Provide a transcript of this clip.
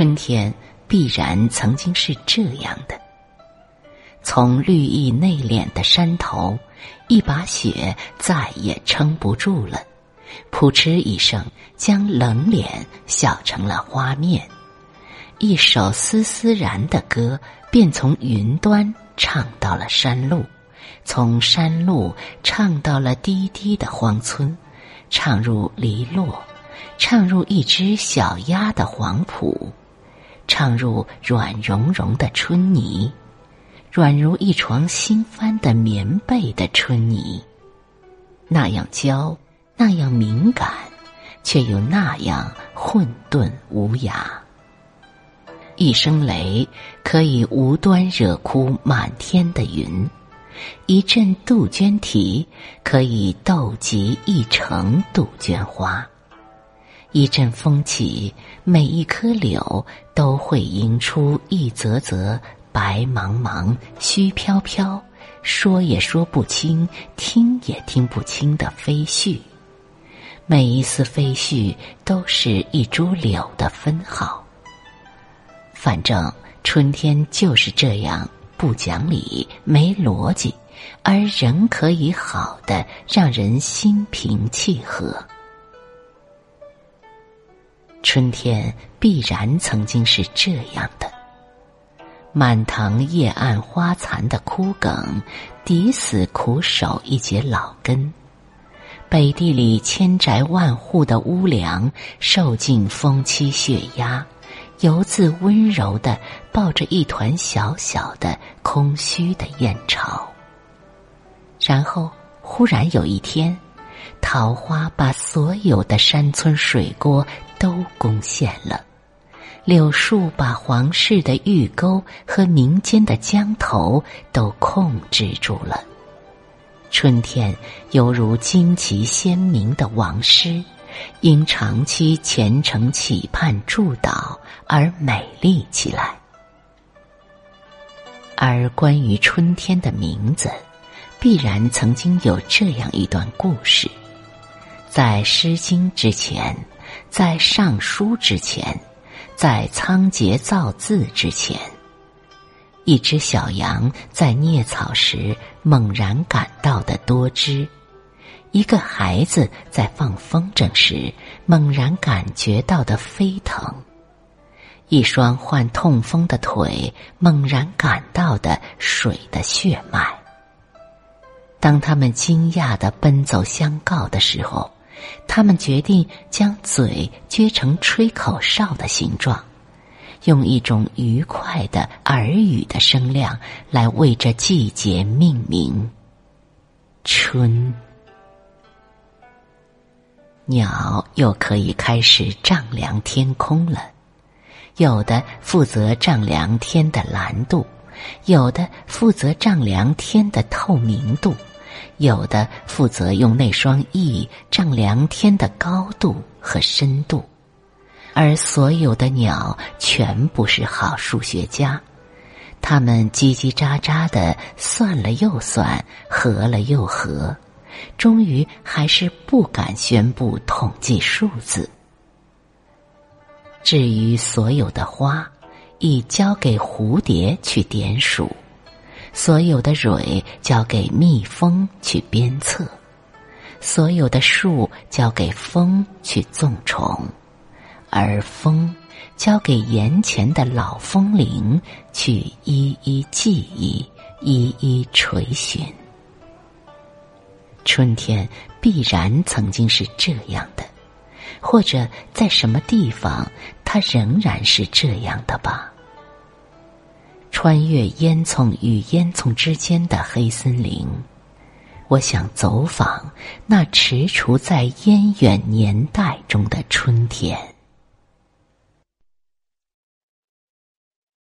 春天必然曾经是这样的。从绿意内敛的山头，一把雪再也撑不住了，扑哧一声，将冷脸笑成了花面。一首丝丝然的歌，便从云端唱到了山路，从山路唱到了低低的荒村，唱入篱落，唱入一只小鸭的黄浦，唱入软融融的春泥。软如一床新翻的棉被的春泥，那样娇，那样敏感，却又那样混沌无涯。一声雷可以无端惹哭满天的云，一阵杜鹃啼可以逗集一城杜鹃花，一阵风起，每一棵柳都会迎出一则则。白茫茫、虚飘飘，说也说不清，听也听不清的飞絮。每一丝飞絮都是一株柳的分号。反正春天就是这样不讲理、没逻辑，而仍可以好的让人心平气和。春天必然曾经是这样的。满塘叶暗花残的枯梗，抵死苦守一节老根；北地里千宅万户的屋梁，受尽风欺雪压，犹自温柔的抱着一团小小的空虚的燕巢。然后，忽然有一天，桃花把所有的山村水郭都攻陷了。柳树把皇室的御沟和民间的江头都控制住了。春天犹如旌旗鲜明的王师，因长期虔诚祈盼祝祷而美丽起来。而关于春天的名字，必然曾经有这样一段故事：在《诗经》之前，在《尚书》之前。在仓颉造字之前，一只小羊在啮草时猛然感到的多汁；一个孩子在放风筝时猛然感觉到的飞腾；一双患痛风的腿猛然感到的水的血脉。当他们惊讶的奔走相告的时候。他们决定将嘴撅成吹口哨的形状，用一种愉快的耳语的声量来为这季节命名。春，鸟又可以开始丈量天空了，有的负责丈量天的蓝度，有的负责丈量天的透明度。有的负责用那双翼丈量天的高度和深度，而所有的鸟全不是好数学家，他们叽叽喳喳的算了又算，合了又合，终于还是不敢宣布统计数字。至于所有的花，已交给蝴蝶去点数。所有的蕊交给蜜蜂去鞭策，所有的树交给风去纵虫，而风交给眼前的老风铃去一一记忆，一一垂询。春天必然曾经是这样的，或者在什么地方，它仍然是这样的吧。穿越烟囱与烟囱之间的黑森林，我想走访那踟蹰在烟远年代中的春天。